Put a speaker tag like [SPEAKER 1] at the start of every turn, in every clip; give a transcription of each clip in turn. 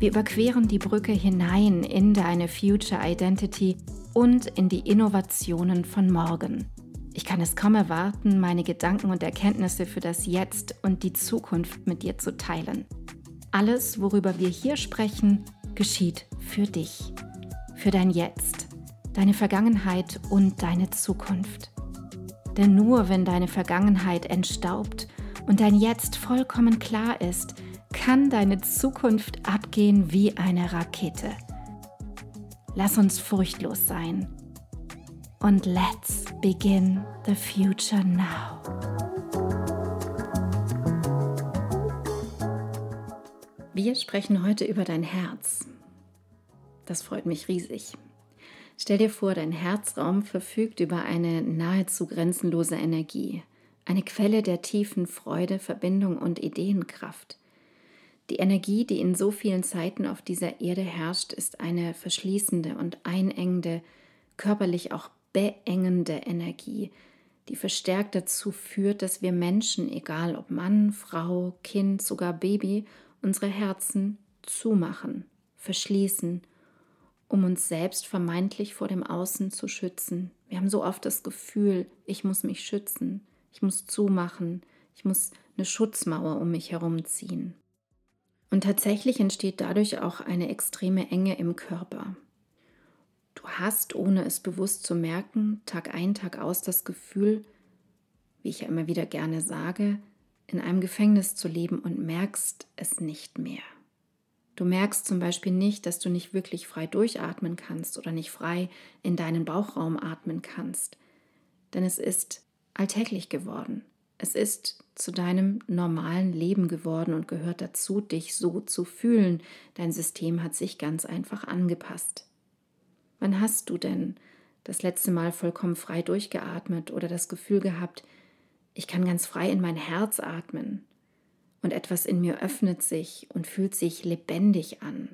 [SPEAKER 1] Wir überqueren die Brücke hinein in deine Future Identity und in die Innovationen von morgen. Ich kann es kaum erwarten, meine Gedanken und Erkenntnisse für das Jetzt und die Zukunft mit dir zu teilen. Alles, worüber wir hier sprechen, geschieht für dich, für dein Jetzt, deine Vergangenheit und deine Zukunft. Denn nur wenn deine Vergangenheit entstaubt und dein Jetzt vollkommen klar ist, kann deine Zukunft abgehen wie eine Rakete. Lass uns furchtlos sein. Und let's begin the future now. Wir sprechen heute über dein Herz. Das freut mich riesig. Stell dir vor, dein Herzraum verfügt über eine nahezu grenzenlose Energie, eine Quelle der tiefen Freude, Verbindung und Ideenkraft. Die Energie, die in so vielen Zeiten auf dieser Erde herrscht, ist eine verschließende und einengende, körperlich auch beengende Energie, die verstärkt dazu führt, dass wir Menschen, egal ob Mann, Frau, Kind, sogar Baby, unsere Herzen zumachen, verschließen, um uns selbst vermeintlich vor dem Außen zu schützen. Wir haben so oft das Gefühl, ich muss mich schützen, ich muss zumachen, ich muss eine Schutzmauer um mich herumziehen. Und tatsächlich entsteht dadurch auch eine extreme Enge im Körper. Du hast, ohne es bewusst zu merken, Tag ein, Tag aus das Gefühl, wie ich ja immer wieder gerne sage, in einem Gefängnis zu leben und merkst es nicht mehr. Du merkst zum Beispiel nicht, dass du nicht wirklich frei durchatmen kannst oder nicht frei in deinen Bauchraum atmen kannst, denn es ist alltäglich geworden. Es ist zu deinem normalen Leben geworden und gehört dazu, dich so zu fühlen. Dein System hat sich ganz einfach angepasst. Wann hast du denn das letzte Mal vollkommen frei durchgeatmet oder das Gefühl gehabt, ich kann ganz frei in mein Herz atmen und etwas in mir öffnet sich und fühlt sich lebendig an?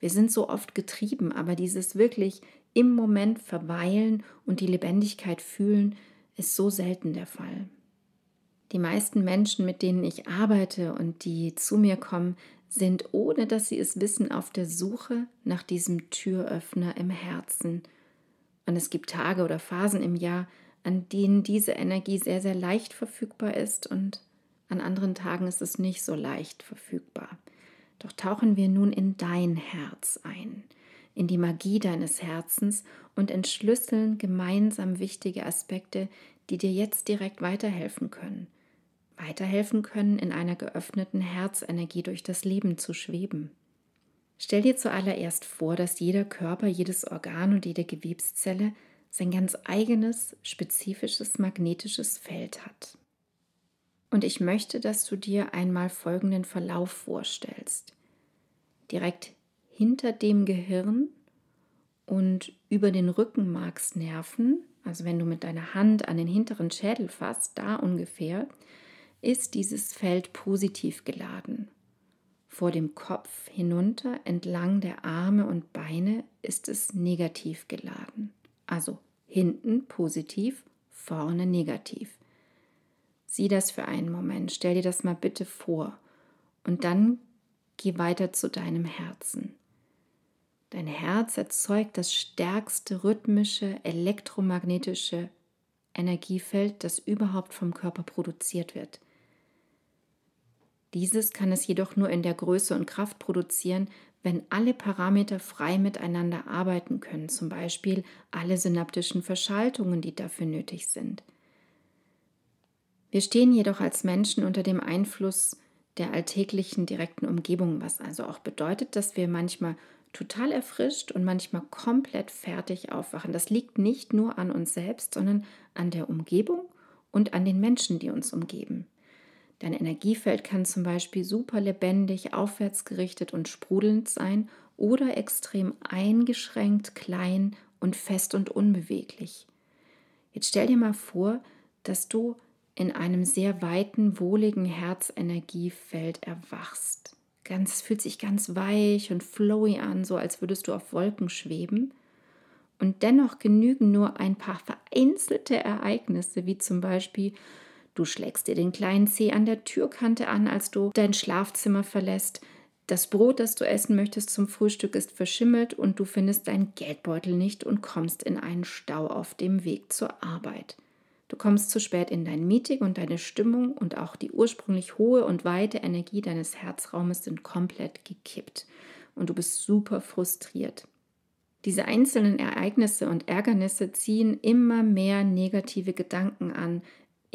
[SPEAKER 1] Wir sind so oft getrieben, aber dieses wirklich im Moment verweilen und die Lebendigkeit fühlen, ist so selten der Fall. Die meisten Menschen, mit denen ich arbeite und die zu mir kommen, sind, ohne dass sie es wissen, auf der Suche nach diesem Türöffner im Herzen. Und es gibt Tage oder Phasen im Jahr, an denen diese Energie sehr, sehr leicht verfügbar ist und an anderen Tagen ist es nicht so leicht verfügbar. Doch tauchen wir nun in dein Herz ein, in die Magie deines Herzens und entschlüsseln gemeinsam wichtige Aspekte, die dir jetzt direkt weiterhelfen können weiterhelfen können, in einer geöffneten Herzenergie durch das Leben zu schweben. Stell dir zuallererst vor, dass jeder Körper, jedes Organ und jede Gewebszelle sein ganz eigenes, spezifisches magnetisches Feld hat. Und ich möchte, dass du dir einmal folgenden Verlauf vorstellst. Direkt hinter dem Gehirn und über den Rückenmarksnerven, also wenn du mit deiner Hand an den hinteren Schädel fasst, da ungefähr, ist dieses Feld positiv geladen. Vor dem Kopf hinunter entlang der Arme und Beine ist es negativ geladen. Also hinten positiv, vorne negativ. Sieh das für einen Moment, stell dir das mal bitte vor und dann geh weiter zu deinem Herzen. Dein Herz erzeugt das stärkste rhythmische elektromagnetische Energiefeld, das überhaupt vom Körper produziert wird. Dieses kann es jedoch nur in der Größe und Kraft produzieren, wenn alle Parameter frei miteinander arbeiten können, zum Beispiel alle synaptischen Verschaltungen, die dafür nötig sind. Wir stehen jedoch als Menschen unter dem Einfluss der alltäglichen direkten Umgebung, was also auch bedeutet, dass wir manchmal total erfrischt und manchmal komplett fertig aufwachen. Das liegt nicht nur an uns selbst, sondern an der Umgebung und an den Menschen, die uns umgeben. Dein Energiefeld kann zum Beispiel super lebendig, aufwärtsgerichtet und sprudelnd sein oder extrem eingeschränkt, klein und fest und unbeweglich. Jetzt stell dir mal vor, dass du in einem sehr weiten, wohligen Herzenergiefeld erwachst. Ganz, fühlt sich ganz weich und flowy an, so als würdest du auf Wolken schweben. Und dennoch genügen nur ein paar vereinzelte Ereignisse, wie zum Beispiel, du schlägst dir den kleinen Zeh an der Türkante an, als du dein Schlafzimmer verlässt, das Brot, das du essen möchtest zum Frühstück, ist verschimmelt und du findest deinen Geldbeutel nicht und kommst in einen Stau auf dem Weg zur Arbeit. Du kommst zu spät in dein Meeting und deine Stimmung und auch die ursprünglich hohe und weite Energie deines Herzraumes sind komplett gekippt und du bist super frustriert. Diese einzelnen Ereignisse und Ärgernisse ziehen immer mehr negative Gedanken an,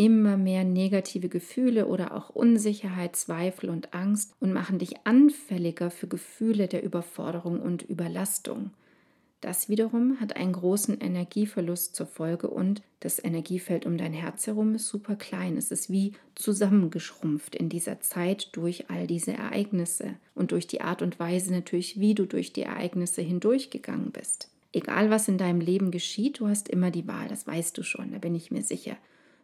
[SPEAKER 1] immer mehr negative Gefühle oder auch Unsicherheit, Zweifel und Angst und machen dich anfälliger für Gefühle der Überforderung und Überlastung. Das wiederum hat einen großen Energieverlust zur Folge und das Energiefeld um dein Herz herum ist super klein. Es ist wie zusammengeschrumpft in dieser Zeit durch all diese Ereignisse und durch die Art und Weise natürlich, wie du durch die Ereignisse hindurchgegangen bist. Egal was in deinem Leben geschieht, du hast immer die Wahl, das weißt du schon, da bin ich mir sicher.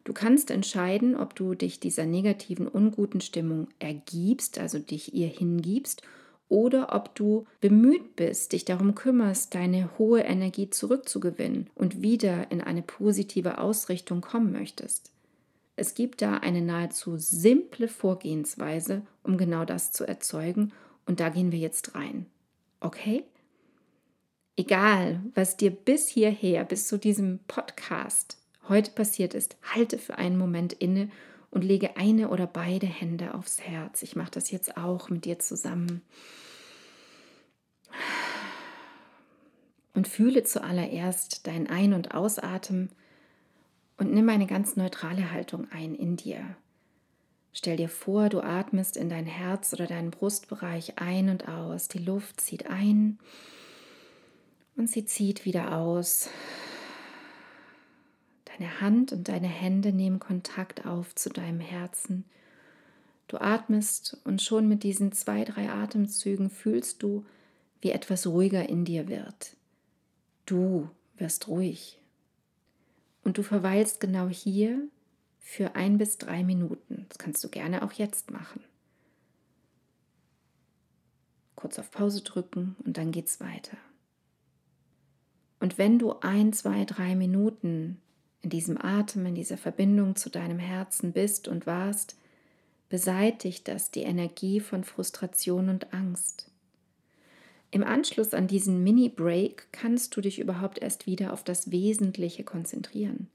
[SPEAKER 1] Du kannst entscheiden, ob du dich dieser negativen, unguten Stimmung ergibst, also dich ihr hingibst, oder ob du bemüht bist, dich darum kümmerst, deine hohe Energie zurückzugewinnen und wieder in eine positive Ausrichtung kommen möchtest. Es gibt da eine nahezu simple Vorgehensweise, um genau das zu erzeugen, und da gehen wir jetzt rein. Okay? Egal, was dir bis hierher, bis zu diesem Podcast heute passiert ist, halte für einen Moment inne und lege eine oder beide Hände aufs Herz. Ich mache das jetzt auch mit dir zusammen. Und fühle zuallererst dein Ein- und Ausatmen und nimm eine ganz neutrale Haltung ein in dir. Stell dir vor, du atmest in dein Herz oder deinen Brustbereich ein und aus. Die Luft zieht ein und sie zieht wieder aus. Deine Hand und deine Hände nehmen Kontakt auf zu deinem Herzen. Du atmest und schon mit diesen zwei, drei Atemzügen fühlst du, wie etwas ruhiger in dir wird. Du wirst ruhig. Und du verweilst genau hier für ein bis drei Minuten. Das kannst du gerne auch jetzt machen. Kurz auf Pause drücken und dann geht's weiter. Und wenn du ein, zwei, drei Minuten in diesem Atem, in dieser Verbindung zu deinem Herzen bist und warst, beseitigt das die Energie von Frustration und Angst. Im Anschluss an diesen Mini-Break kannst du dich überhaupt erst wieder auf das Wesentliche konzentrieren.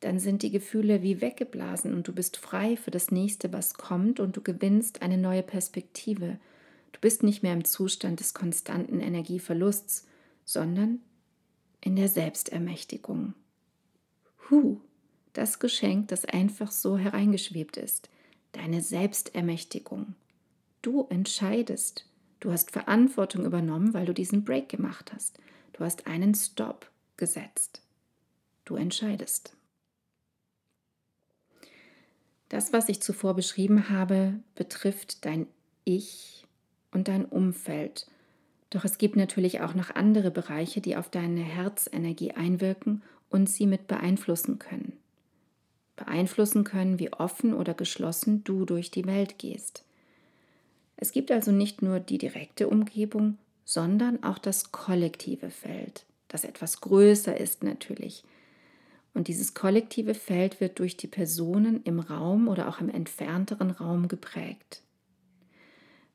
[SPEAKER 1] Dann sind die Gefühle wie weggeblasen und du bist frei für das nächste, was kommt und du gewinnst eine neue Perspektive. Du bist nicht mehr im Zustand des konstanten Energieverlusts, sondern in der Selbstermächtigung. Hu, das Geschenk, das einfach so hereingeschwebt ist, deine Selbstermächtigung. Du entscheidest. Du hast Verantwortung übernommen, weil du diesen Break gemacht hast. Du hast einen Stop gesetzt. Du entscheidest. Das, was ich zuvor beschrieben habe, betrifft dein Ich und dein Umfeld. Doch es gibt natürlich auch noch andere Bereiche, die auf deine Herzenergie einwirken und sie mit beeinflussen können. Beeinflussen können, wie offen oder geschlossen du durch die Welt gehst. Es gibt also nicht nur die direkte Umgebung, sondern auch das kollektive Feld, das etwas größer ist natürlich. Und dieses kollektive Feld wird durch die Personen im Raum oder auch im entfernteren Raum geprägt.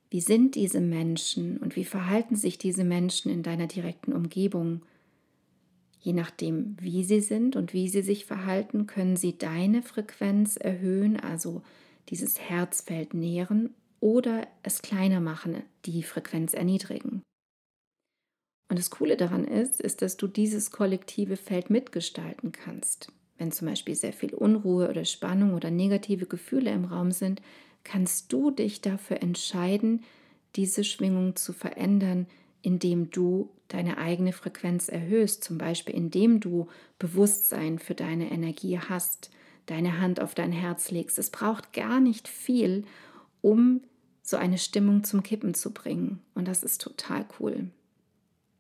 [SPEAKER 1] Wie sind diese Menschen und wie verhalten sich diese Menschen in deiner direkten Umgebung? Je nachdem, wie sie sind und wie sie sich verhalten, können sie deine Frequenz erhöhen, also dieses Herzfeld nähren oder es kleiner machen, die Frequenz erniedrigen. Und das Coole daran ist, ist, dass du dieses kollektive Feld mitgestalten kannst. Wenn zum Beispiel sehr viel Unruhe oder Spannung oder negative Gefühle im Raum sind, kannst du dich dafür entscheiden, diese Schwingung zu verändern, indem du deine eigene Frequenz erhöhst, zum Beispiel indem du Bewusstsein für deine Energie hast, deine Hand auf dein Herz legst. Es braucht gar nicht viel, um so eine Stimmung zum Kippen zu bringen. Und das ist total cool.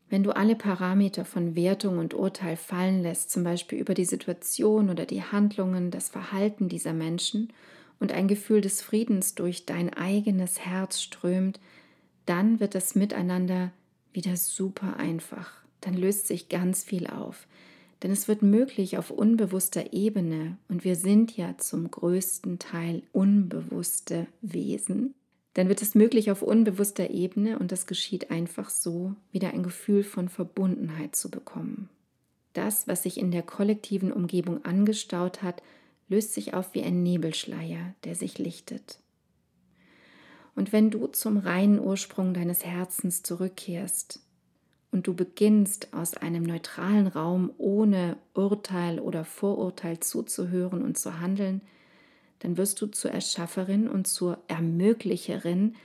[SPEAKER 1] Wenn du alle Parameter von Wertung und Urteil fallen lässt, zum Beispiel über die Situation oder die Handlungen, das Verhalten dieser Menschen und ein Gefühl des Friedens durch dein eigenes Herz strömt, dann wird das Miteinander wieder super einfach. Dann löst sich ganz viel auf. Denn es wird möglich auf unbewusster Ebene, und wir sind ja zum größten Teil unbewusste Wesen, dann wird es möglich auf unbewusster Ebene, und das geschieht einfach so, wieder ein Gefühl von Verbundenheit zu bekommen. Das, was sich in der kollektiven Umgebung angestaut hat, löst sich auf wie ein Nebelschleier, der sich lichtet. Und wenn du zum reinen Ursprung deines Herzens zurückkehrst und du beginnst aus einem neutralen Raum ohne Urteil oder Vorurteil zuzuhören und zu handeln, dann wirst du zur Erschafferin und zur Ermöglicherin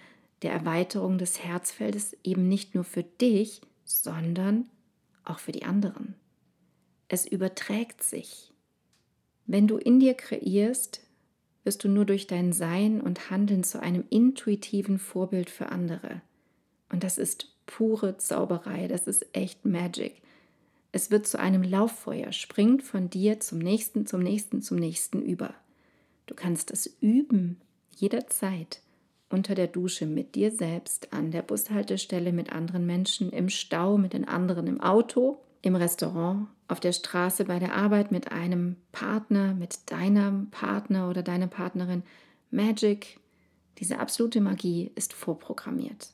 [SPEAKER 1] der Erweiterung des Herzfeldes eben nicht nur für dich, sondern auch für die anderen. Es überträgt sich. Wenn du in dir kreierst, wirst du nur durch dein Sein und Handeln zu einem intuitiven Vorbild für andere. Und das ist pure Zauberei, das ist echt Magic. Es wird zu einem Lauffeuer, springt von dir zum nächsten, zum nächsten, zum nächsten über. Du kannst es üben, jederzeit, unter der Dusche mit dir selbst, an der Bushaltestelle mit anderen Menschen, im Stau mit den anderen im Auto, im Restaurant, auf der Straße, bei der Arbeit mit einem Partner, mit deinem Partner oder deiner Partnerin. Magic, diese absolute Magie ist vorprogrammiert.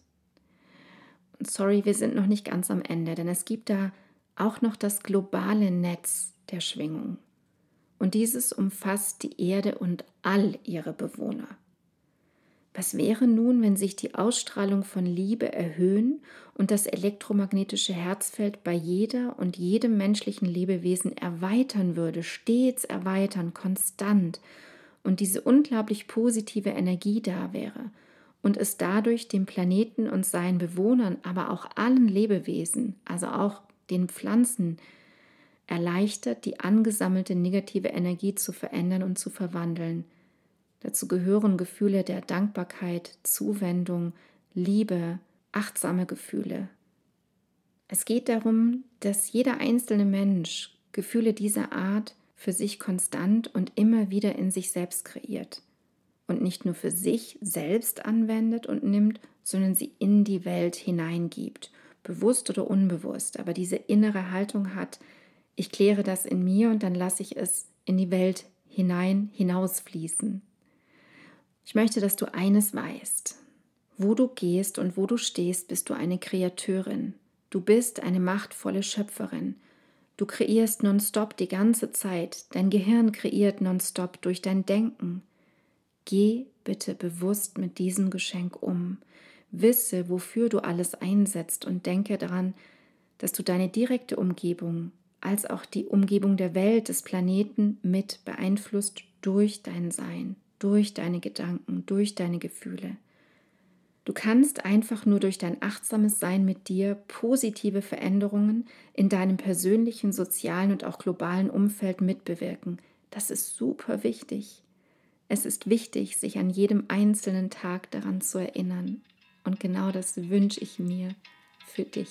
[SPEAKER 1] Und sorry, wir sind noch nicht ganz am Ende, denn es gibt da auch noch das globale Netz der Schwingung. Und dieses umfasst die Erde und all ihre Bewohner. Was wäre nun, wenn sich die Ausstrahlung von Liebe erhöhen und das elektromagnetische Herzfeld bei jeder und jedem menschlichen Lebewesen erweitern würde, stets erweitern, konstant, und diese unglaublich positive Energie da wäre und es dadurch dem Planeten und seinen Bewohnern, aber auch allen Lebewesen, also auch den Pflanzen, erleichtert, die angesammelte negative Energie zu verändern und zu verwandeln. Dazu gehören Gefühle der Dankbarkeit, Zuwendung, Liebe, achtsame Gefühle. Es geht darum, dass jeder einzelne Mensch Gefühle dieser Art für sich konstant und immer wieder in sich selbst kreiert und nicht nur für sich selbst anwendet und nimmt, sondern sie in die Welt hineingibt, bewusst oder unbewusst, aber diese innere Haltung hat, ich kläre das in mir und dann lasse ich es in die Welt hinein, hinausfließen. Ich möchte, dass du eines weißt. Wo du gehst und wo du stehst, bist du eine Kreateurin. Du bist eine machtvolle Schöpferin. Du kreierst nonstop die ganze Zeit. Dein Gehirn kreiert nonstop durch dein Denken. Geh bitte bewusst mit diesem Geschenk um. Wisse, wofür du alles einsetzt und denke daran, dass du deine direkte Umgebung als auch die Umgebung der Welt, des Planeten mit beeinflusst durch dein Sein, durch deine Gedanken, durch deine Gefühle. Du kannst einfach nur durch dein achtsames Sein mit dir positive Veränderungen in deinem persönlichen, sozialen und auch globalen Umfeld mitbewirken. Das ist super wichtig. Es ist wichtig, sich an jedem einzelnen Tag daran zu erinnern. Und genau das wünsche ich mir für dich.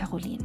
[SPEAKER 1] Caroline.